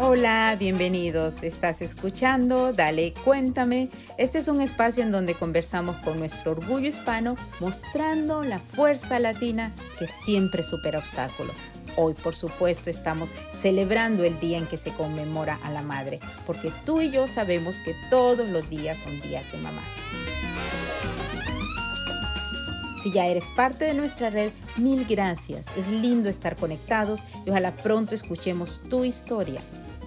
Hola, bienvenidos. Estás escuchando Dale, cuéntame. Este es un espacio en donde conversamos con nuestro orgullo hispano, mostrando la fuerza latina que siempre supera obstáculos. Hoy, por supuesto, estamos celebrando el día en que se conmemora a la madre, porque tú y yo sabemos que todos los días son días de mamá. Si ya eres parte de nuestra red, mil gracias. Es lindo estar conectados y ojalá pronto escuchemos tu historia.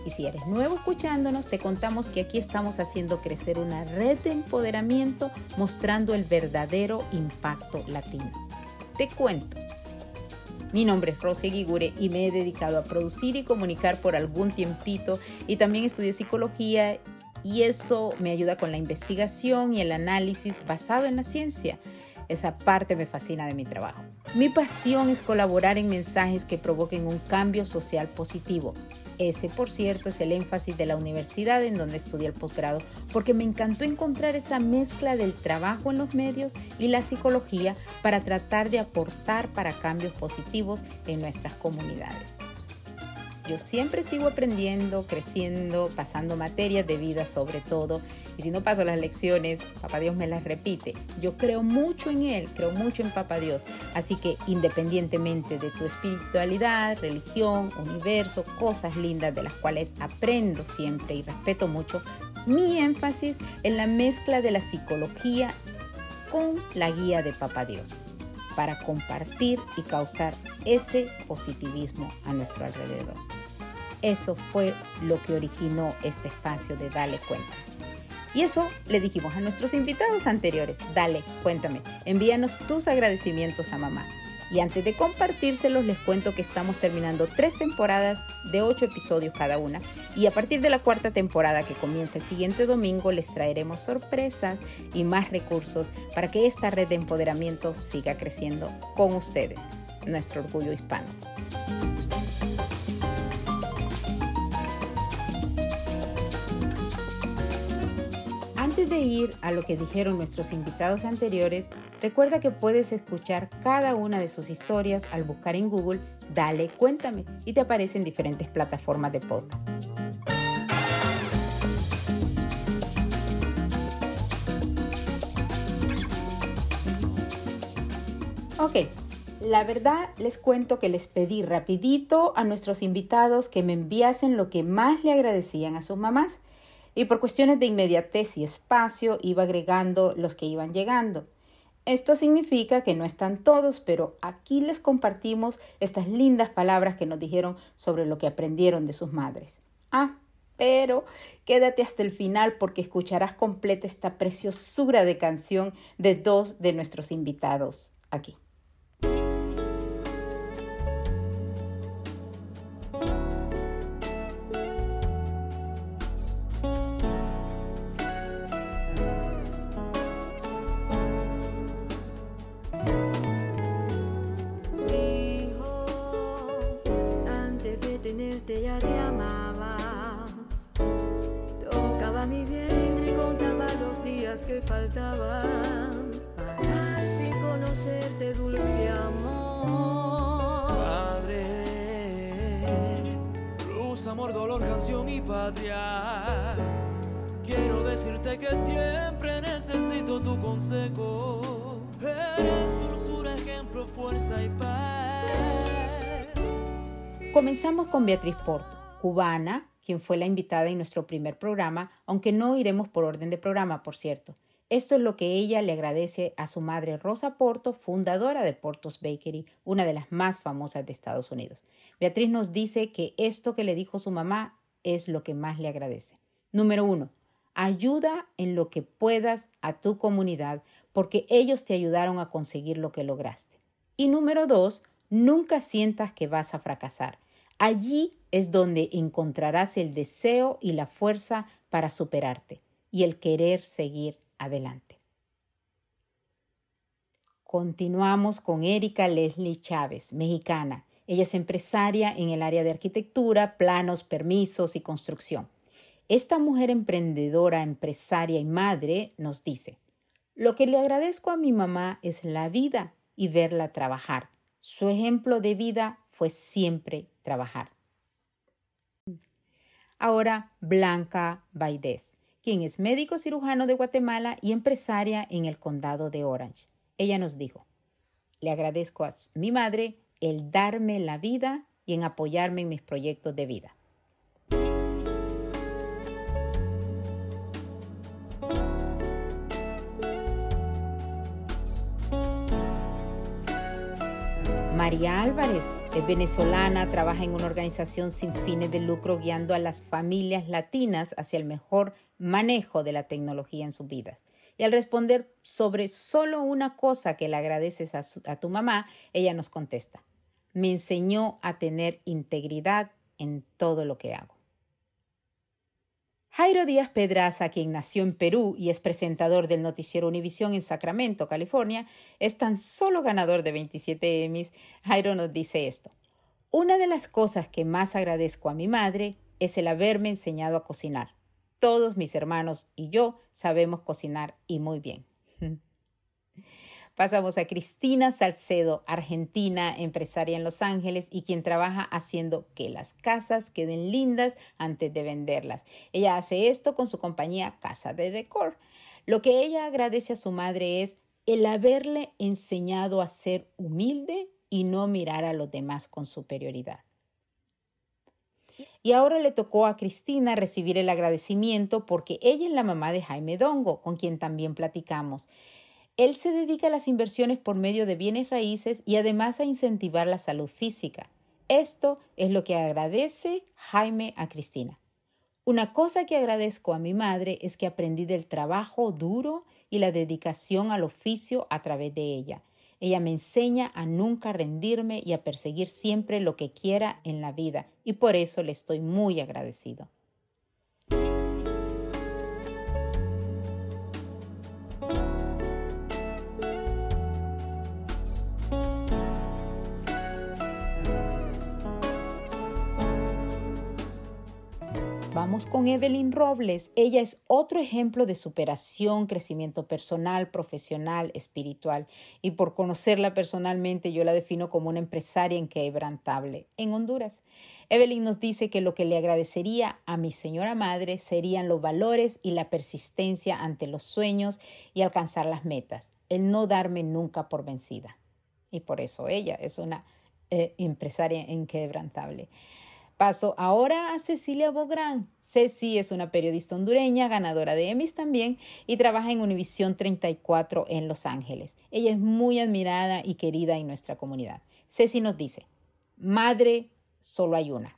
Y si eres nuevo escuchándonos, te contamos que aquí estamos haciendo crecer una red de empoderamiento mostrando el verdadero impacto latino. Te cuento. Mi nombre es Rosy Guigure y me he dedicado a producir y comunicar por algún tiempito y también estudié psicología y eso me ayuda con la investigación y el análisis basado en la ciencia. Esa parte me fascina de mi trabajo. Mi pasión es colaborar en mensajes que provoquen un cambio social positivo. Ese, por cierto, es el énfasis de la universidad en donde estudié el posgrado, porque me encantó encontrar esa mezcla del trabajo en los medios y la psicología para tratar de aportar para cambios positivos en nuestras comunidades. Yo siempre sigo aprendiendo, creciendo, pasando materias de vida sobre todo. Y si no paso las lecciones, Papá Dios me las repite. Yo creo mucho en Él, creo mucho en Papá Dios. Así que independientemente de tu espiritualidad, religión, universo, cosas lindas de las cuales aprendo siempre y respeto mucho, mi énfasis en la mezcla de la psicología con la guía de Papá Dios para compartir y causar ese positivismo a nuestro alrededor. Eso fue lo que originó este espacio de Dale Cuenta. Y eso le dijimos a nuestros invitados anteriores, dale, cuéntame, envíanos tus agradecimientos a mamá. Y antes de compartírselos, les cuento que estamos terminando tres temporadas de ocho episodios cada una. Y a partir de la cuarta temporada que comienza el siguiente domingo, les traeremos sorpresas y más recursos para que esta red de empoderamiento siga creciendo con ustedes, nuestro orgullo hispano. Antes de ir a lo que dijeron nuestros invitados anteriores, recuerda que puedes escuchar cada una de sus historias al buscar en Google Dale, cuéntame y te aparece en diferentes plataformas de podcast. Ok, la verdad les cuento que les pedí rapidito a nuestros invitados que me enviasen lo que más le agradecían a sus mamás y por cuestiones de inmediatez y espacio iba agregando los que iban llegando. Esto significa que no están todos, pero aquí les compartimos estas lindas palabras que nos dijeron sobre lo que aprendieron de sus madres. Ah, pero quédate hasta el final porque escucharás completa esta preciosura de canción de dos de nuestros invitados aquí. Que siempre necesito tu consejo. Eres dulzura, ejemplo, fuerza y paz. Comenzamos con Beatriz Porto, cubana, quien fue la invitada en nuestro primer programa, aunque no iremos por orden de programa, por cierto. Esto es lo que ella le agradece a su madre Rosa Porto, fundadora de Portos Bakery, una de las más famosas de Estados Unidos. Beatriz nos dice que esto que le dijo su mamá es lo que más le agradece. Número uno, ayuda en lo que puedas a tu comunidad porque ellos te ayudaron a conseguir lo que lograste. Y número dos, nunca sientas que vas a fracasar. Allí es donde encontrarás el deseo y la fuerza para superarte y el querer seguir adelante. Continuamos con Erika Leslie Chávez, mexicana. Ella es empresaria en el área de arquitectura, planos, permisos y construcción. Esta mujer emprendedora, empresaria y madre nos dice, lo que le agradezco a mi mamá es la vida y verla trabajar. Su ejemplo de vida fue siempre trabajar. Ahora, Blanca Baidés quien es médico cirujano de Guatemala y empresaria en el condado de Orange. Ella nos dijo, le agradezco a mi madre el darme la vida y en apoyarme en mis proyectos de vida. María Álvarez es venezolana, trabaja en una organización sin fines de lucro guiando a las familias latinas hacia el mejor manejo de la tecnología en sus vidas. Y al responder sobre solo una cosa que le agradeces a, a tu mamá, ella nos contesta, me enseñó a tener integridad en todo lo que hago. Jairo Díaz Pedraza, quien nació en Perú y es presentador del noticiero Univisión en Sacramento, California, es tan solo ganador de 27 Emmys. Jairo nos dice esto. Una de las cosas que más agradezco a mi madre es el haberme enseñado a cocinar. Todos mis hermanos y yo sabemos cocinar y muy bien. Pasamos a Cristina Salcedo, argentina, empresaria en Los Ángeles y quien trabaja haciendo que las casas queden lindas antes de venderlas. Ella hace esto con su compañía Casa de Decor. Lo que ella agradece a su madre es el haberle enseñado a ser humilde y no mirar a los demás con superioridad. Y ahora le tocó a Cristina recibir el agradecimiento porque ella es la mamá de Jaime Dongo, con quien también platicamos. Él se dedica a las inversiones por medio de bienes raíces y además a incentivar la salud física. Esto es lo que agradece Jaime a Cristina. Una cosa que agradezco a mi madre es que aprendí del trabajo duro y la dedicación al oficio a través de ella. Ella me enseña a nunca rendirme y a perseguir siempre lo que quiera en la vida y por eso le estoy muy agradecido. Con Evelyn Robles. Ella es otro ejemplo de superación, crecimiento personal, profesional, espiritual. Y por conocerla personalmente, yo la defino como una empresaria inquebrantable en Honduras. Evelyn nos dice que lo que le agradecería a mi señora madre serían los valores y la persistencia ante los sueños y alcanzar las metas, el no darme nunca por vencida. Y por eso ella es una eh, empresaria inquebrantable. Paso ahora a Cecilia Bográn. Ceci es una periodista hondureña, ganadora de Emmys también, y trabaja en Univisión 34 en Los Ángeles. Ella es muy admirada y querida en nuestra comunidad. Ceci nos dice, madre, solo hay una.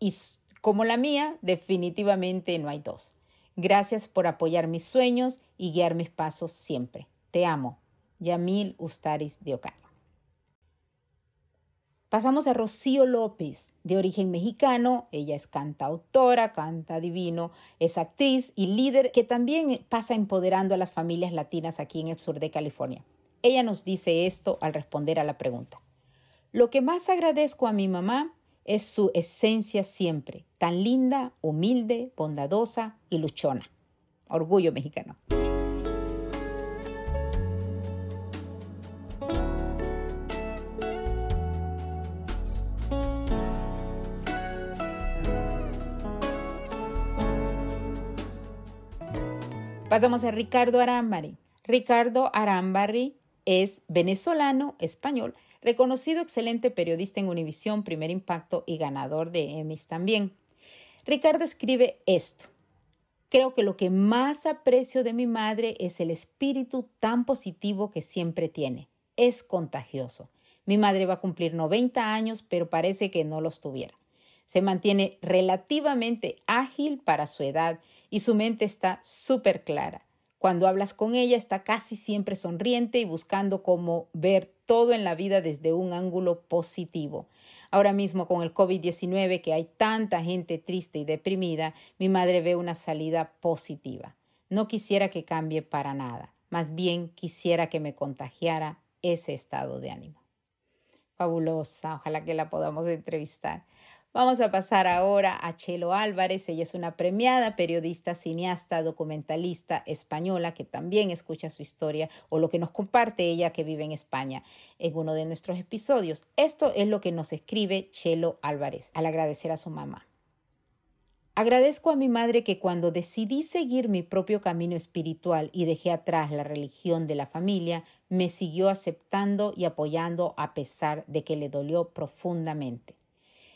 Y como la mía, definitivamente no hay dos. Gracias por apoyar mis sueños y guiar mis pasos siempre. Te amo. Yamil Ustaris de. Pasamos a Rocío López, de origen mexicano. Ella es cantautora, canta divino, es actriz y líder que también pasa empoderando a las familias latinas aquí en el sur de California. Ella nos dice esto al responder a la pregunta. Lo que más agradezco a mi mamá es su esencia siempre, tan linda, humilde, bondadosa y luchona. Orgullo mexicano. Pasamos a Ricardo Arambari. Ricardo Arambari es venezolano, español, reconocido excelente periodista en Univisión, Primer Impacto y ganador de Emmys también. Ricardo escribe esto. Creo que lo que más aprecio de mi madre es el espíritu tan positivo que siempre tiene. Es contagioso. Mi madre va a cumplir 90 años, pero parece que no los tuviera. Se mantiene relativamente ágil para su edad y su mente está súper clara. Cuando hablas con ella está casi siempre sonriente y buscando cómo ver todo en la vida desde un ángulo positivo. Ahora mismo con el COVID-19 que hay tanta gente triste y deprimida, mi madre ve una salida positiva. No quisiera que cambie para nada, más bien quisiera que me contagiara ese estado de ánimo. Fabulosa, ojalá que la podamos entrevistar. Vamos a pasar ahora a Chelo Álvarez. Ella es una premiada periodista, cineasta, documentalista española que también escucha su historia o lo que nos comparte ella que vive en España en uno de nuestros episodios. Esto es lo que nos escribe Chelo Álvarez al agradecer a su mamá. Agradezco a mi madre que cuando decidí seguir mi propio camino espiritual y dejé atrás la religión de la familia, me siguió aceptando y apoyando a pesar de que le dolió profundamente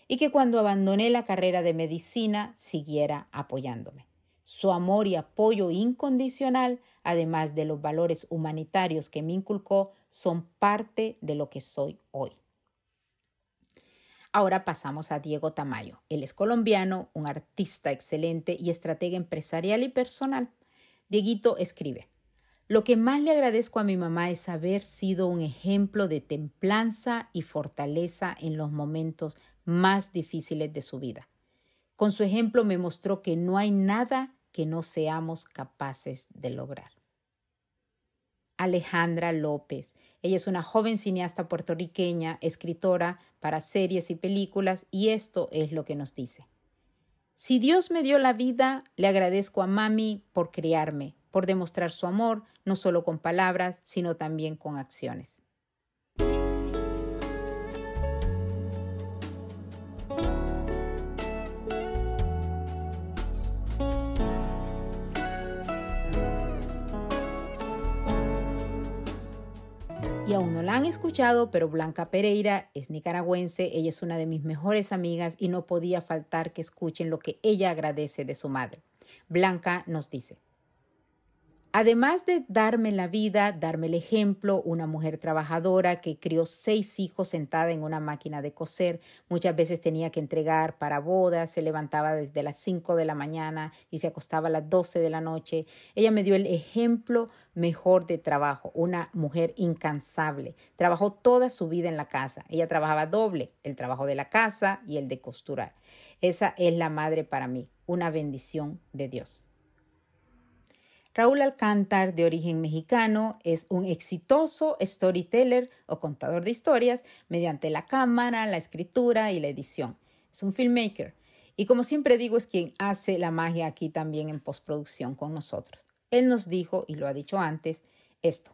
y que cuando abandoné la carrera de medicina siguiera apoyándome. Su amor y apoyo incondicional, además de los valores humanitarios que me inculcó, son parte de lo que soy hoy. Ahora pasamos a Diego Tamayo. Él es colombiano, un artista excelente y estratega empresarial y personal. Dieguito escribe, lo que más le agradezco a mi mamá es haber sido un ejemplo de templanza y fortaleza en los momentos más difíciles de su vida. Con su ejemplo me mostró que no hay nada que no seamos capaces de lograr. Alejandra López. Ella es una joven cineasta puertorriqueña, escritora para series y películas, y esto es lo que nos dice. Si Dios me dio la vida, le agradezco a mami por criarme, por demostrar su amor, no solo con palabras, sino también con acciones. Aún no la han escuchado, pero Blanca Pereira es nicaragüense, ella es una de mis mejores amigas y no podía faltar que escuchen lo que ella agradece de su madre. Blanca nos dice, Además de darme la vida, darme el ejemplo, una mujer trabajadora que crió seis hijos sentada en una máquina de coser, muchas veces tenía que entregar para bodas, se levantaba desde las cinco de la mañana y se acostaba a las doce de la noche. Ella me dio el ejemplo mejor de trabajo, una mujer incansable. Trabajó toda su vida en la casa. Ella trabajaba doble, el trabajo de la casa y el de costurar. Esa es la madre para mí, una bendición de Dios. Raúl Alcántar, de origen mexicano, es un exitoso storyteller o contador de historias mediante la cámara, la escritura y la edición. Es un filmmaker y como siempre digo es quien hace la magia aquí también en postproducción con nosotros. Él nos dijo, y lo ha dicho antes, esto.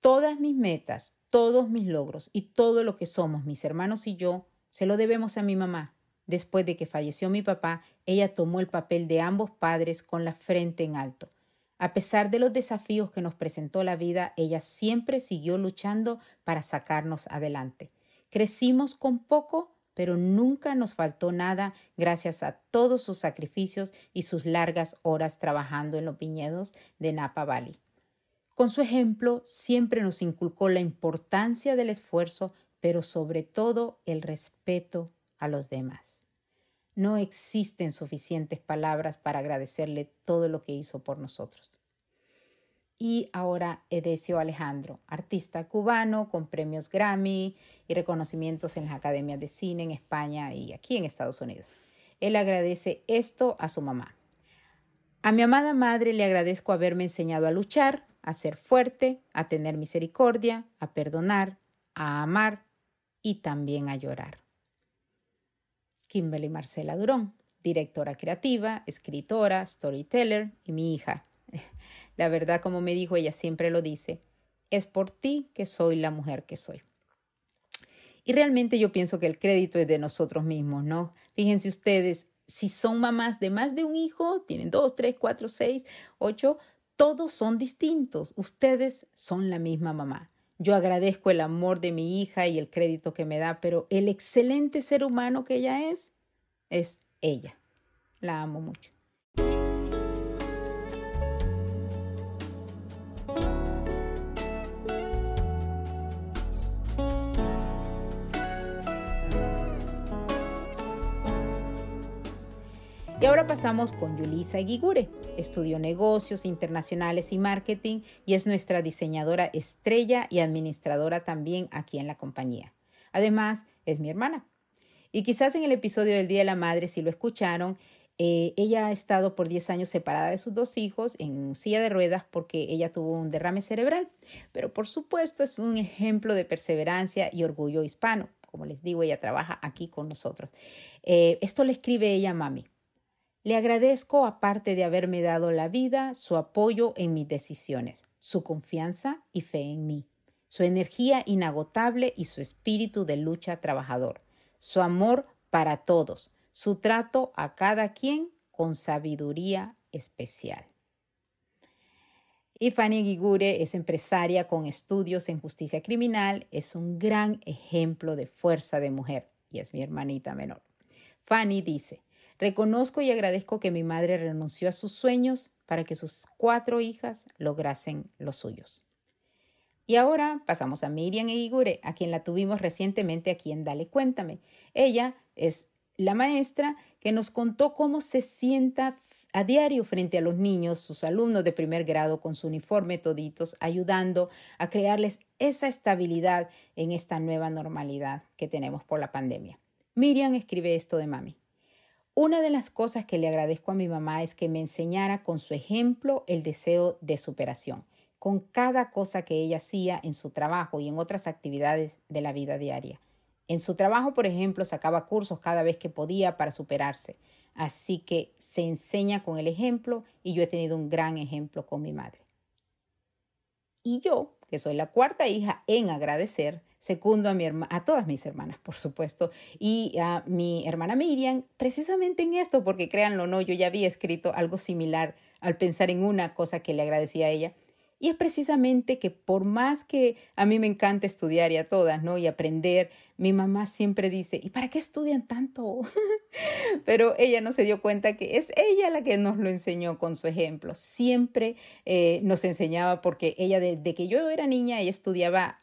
Todas mis metas, todos mis logros y todo lo que somos mis hermanos y yo, se lo debemos a mi mamá. Después de que falleció mi papá, ella tomó el papel de ambos padres con la frente en alto. A pesar de los desafíos que nos presentó la vida, ella siempre siguió luchando para sacarnos adelante. Crecimos con poco, pero nunca nos faltó nada gracias a todos sus sacrificios y sus largas horas trabajando en los viñedos de Napa Valley. Con su ejemplo, siempre nos inculcó la importancia del esfuerzo, pero sobre todo el respeto a los demás. No existen suficientes palabras para agradecerle todo lo que hizo por nosotros. Y ahora Edesio Alejandro, artista cubano con premios Grammy y reconocimientos en las academias de cine en España y aquí en Estados Unidos. Él agradece esto a su mamá. A mi amada madre le agradezco haberme enseñado a luchar, a ser fuerte, a tener misericordia, a perdonar, a amar y también a llorar. Kimberly Marcela Durón, directora creativa, escritora, storyteller y mi hija. La verdad, como me dijo, ella siempre lo dice, es por ti que soy la mujer que soy. Y realmente yo pienso que el crédito es de nosotros mismos, ¿no? Fíjense ustedes, si son mamás de más de un hijo, tienen dos, tres, cuatro, seis, ocho, todos son distintos. Ustedes son la misma mamá. Yo agradezco el amor de mi hija y el crédito que me da, pero el excelente ser humano que ella es, es ella. La amo mucho. Y ahora pasamos con Yulisa Guigure. Estudió negocios internacionales y marketing y es nuestra diseñadora estrella y administradora también aquí en la compañía. Además, es mi hermana. Y quizás en el episodio del Día de la Madre, si lo escucharon, eh, ella ha estado por 10 años separada de sus dos hijos en silla de ruedas porque ella tuvo un derrame cerebral. Pero por supuesto es un ejemplo de perseverancia y orgullo hispano. Como les digo, ella trabaja aquí con nosotros. Eh, esto le escribe ella a mami. Le agradezco, aparte de haberme dado la vida, su apoyo en mis decisiones, su confianza y fe en mí, su energía inagotable y su espíritu de lucha trabajador, su amor para todos, su trato a cada quien con sabiduría especial. Y Fanny Gigure es empresaria con estudios en justicia criminal, es un gran ejemplo de fuerza de mujer y es mi hermanita menor. Fanny dice, reconozco y agradezco que mi madre renunció a sus sueños para que sus cuatro hijas lograsen los suyos. Y ahora pasamos a Miriam Gigure, a quien la tuvimos recientemente aquí en Dale Cuéntame. Ella es la maestra que nos contó cómo se sienta a diario frente a los niños, sus alumnos de primer grado con su uniforme toditos, ayudando a crearles esa estabilidad en esta nueva normalidad que tenemos por la pandemia. Miriam escribe esto de mami. Una de las cosas que le agradezco a mi mamá es que me enseñara con su ejemplo el deseo de superación, con cada cosa que ella hacía en su trabajo y en otras actividades de la vida diaria. En su trabajo, por ejemplo, sacaba cursos cada vez que podía para superarse. Así que se enseña con el ejemplo y yo he tenido un gran ejemplo con mi madre. Y yo, que soy la cuarta hija en agradecer, secundo a, mi a todas mis hermanas, por supuesto, y a mi hermana Miriam, precisamente en esto, porque créanlo o no, yo ya había escrito algo similar al pensar en una cosa que le agradecía a ella y es precisamente que por más que a mí me encanta estudiar y a todas, ¿no? Y aprender, mi mamá siempre dice, ¿y para qué estudian tanto? Pero ella no se dio cuenta que es ella la que nos lo enseñó con su ejemplo. Siempre eh, nos enseñaba porque ella desde que yo era niña, ella estudiaba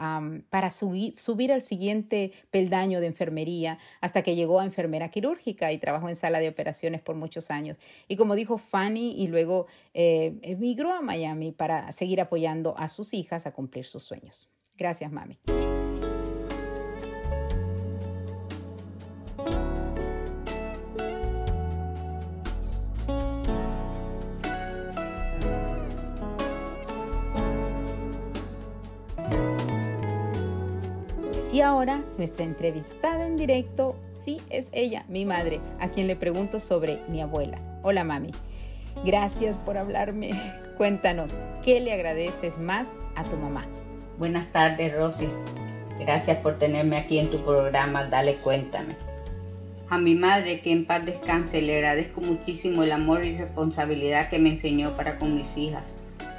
para subir, al siguiente peldaño de enfermería hasta que llegó a enfermera quirúrgica y trabajó en sala de operaciones por muchos años. Y como dijo Fanny, y luego eh, emigró a Miami para seguir apoyando a sus hijas a cumplir sus sueños. Gracias, mami. Ahora nuestra entrevistada en directo, sí es ella, mi madre, a quien le pregunto sobre mi abuela. Hola mami, gracias por hablarme. Cuéntanos, ¿qué le agradeces más a tu mamá? Buenas tardes Rosy, gracias por tenerme aquí en tu programa Dale Cuéntame. A mi madre, que en paz descanse, le agradezco muchísimo el amor y responsabilidad que me enseñó para con mis hijas.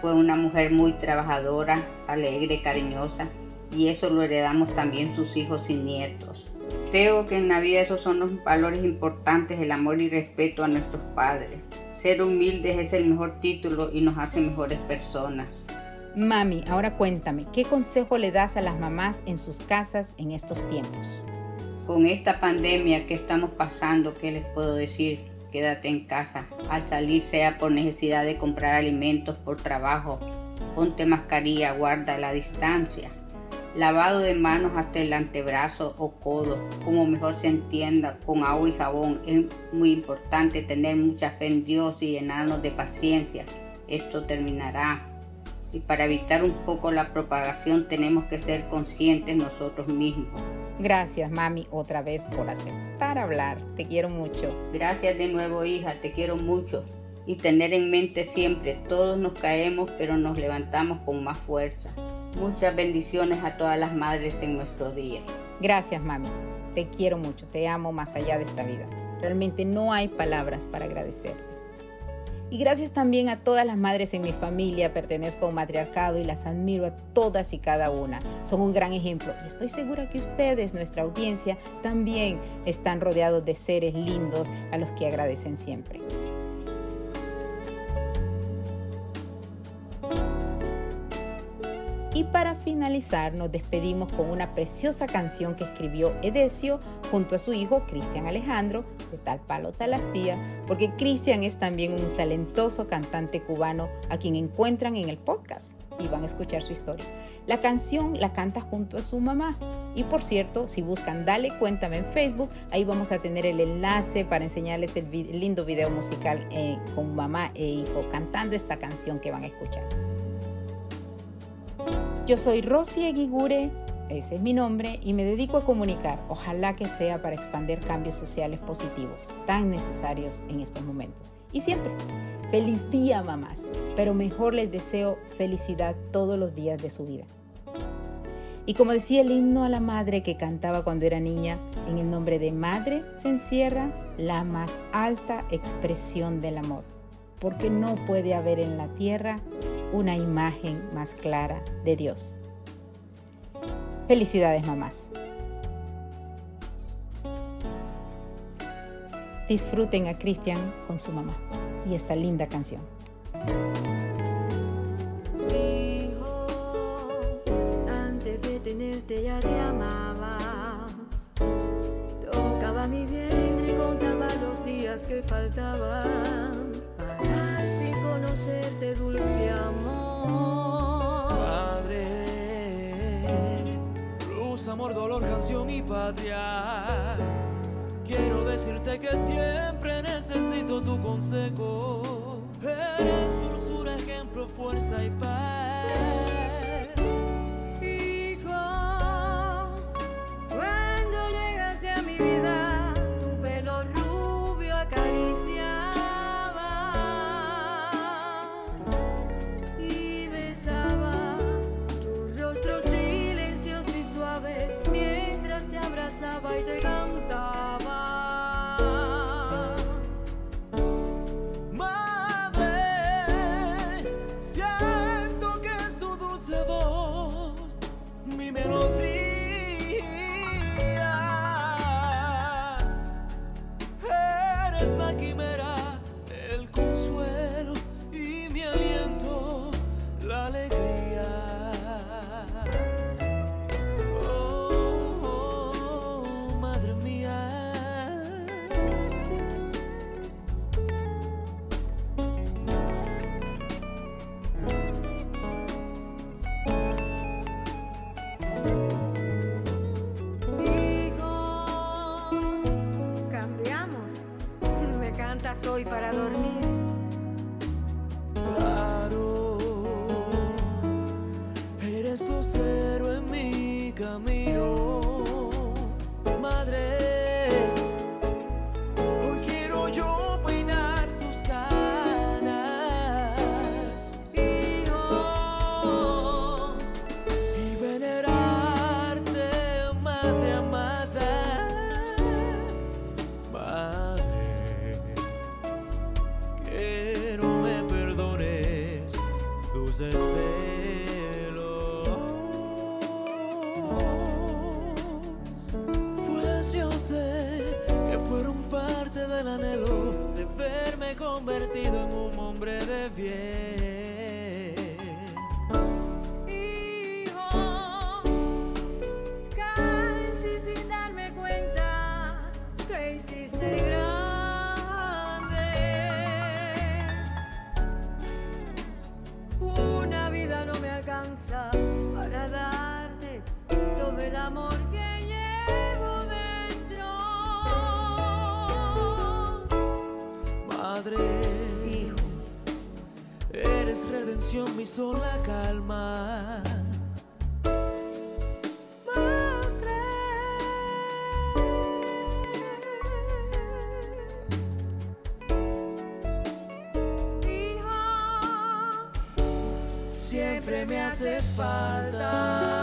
Fue una mujer muy trabajadora, alegre, cariñosa y eso lo heredamos también sus hijos y nietos. Creo que en la vida esos son los valores importantes, el amor y respeto a nuestros padres. Ser humildes es el mejor título y nos hace mejores personas. Mami, ahora cuéntame, ¿qué consejo le das a las mamás en sus casas en estos tiempos? Con esta pandemia que estamos pasando, ¿qué les puedo decir? Quédate en casa. Al salir sea por necesidad de comprar alimentos, por trabajo, ponte mascarilla, guarda la distancia lavado de manos hasta el antebrazo o codo, como mejor se entienda, con agua y jabón. Es muy importante tener mucha fe en Dios y llenarnos de paciencia. Esto terminará. Y para evitar un poco la propagación tenemos que ser conscientes nosotros mismos. Gracias, mami, otra vez por aceptar hablar. Te quiero mucho. Gracias de nuevo, hija. Te quiero mucho. Y tener en mente siempre, todos nos caemos, pero nos levantamos con más fuerza. Muchas bendiciones a todas las madres en nuestro día. Gracias, mami. Te quiero mucho, te amo más allá de esta vida. Realmente no hay palabras para agradecerte. Y gracias también a todas las madres en mi familia, pertenezco a un matriarcado y las admiro a todas y cada una. Son un gran ejemplo y estoy segura que ustedes, nuestra audiencia, también están rodeados de seres lindos a los que agradecen siempre. Y para finalizar nos despedimos con una preciosa canción que escribió Edesio junto a su hijo Cristian Alejandro, de tal palo tal astilla, porque Cristian es también un talentoso cantante cubano a quien encuentran en el podcast y van a escuchar su historia. La canción la canta junto a su mamá. Y por cierto, si buscan Dale Cuéntame en Facebook, ahí vamos a tener el enlace para enseñarles el lindo video musical eh, con mamá e hijo cantando esta canción que van a escuchar. Yo soy Rosy Eguigure, ese es mi nombre, y me dedico a comunicar, ojalá que sea para expandir cambios sociales positivos, tan necesarios en estos momentos. Y siempre, feliz día mamás, pero mejor les deseo felicidad todos los días de su vida. Y como decía el himno a la madre que cantaba cuando era niña, en el nombre de madre se encierra la más alta expresión del amor, porque no puede haber en la tierra una imagen más clara de Dios. Felicidades mamás. Disfruten a Cristian con su mamá y esta linda canción. Hijo, antes de tenerte ya te amaba. Tocaba mi vientre y contaba los días que faltaban dolor, canción y patria. Quiero decirte que siempre necesito tu consejo. Eres dulzura, ejemplo, fuerza y paz. Alcanza para darte todo el amor que llevo dentro. Madre, hijo, eres redención, mi sola calma. Haces falta.